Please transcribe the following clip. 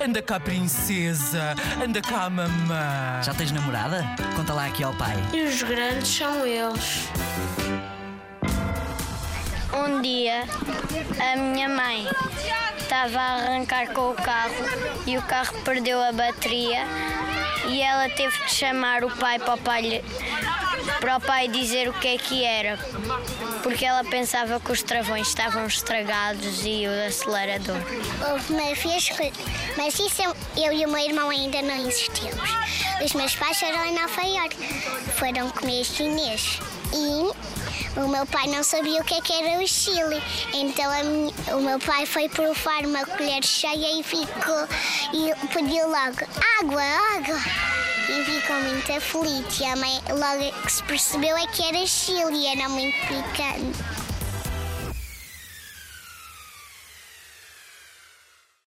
Anda cá, princesa. Anda cá, mamã. Já tens namorada? Conta lá aqui ao pai. E os grandes são eles. Um dia, a minha mãe estava a arrancar com o carro e o carro perdeu a bateria e ela teve de chamar o pai para o pai, para o pai dizer o que é que era, porque ela pensava que os travões estavam estragados e o acelerador. Houve uma vez que. Mas isso eu, eu e o meu irmão ainda não existimos. Os meus pais foram em Nova. Foram comer chinês. E o meu pai não sabia o que, é que era o Chile. Então minha- o meu pai foi provar uma colher cheia e ficou. E pediu logo água, água. E ficou muito aflito. E a mãe logo que se percebeu é que era Chile e era muito picante.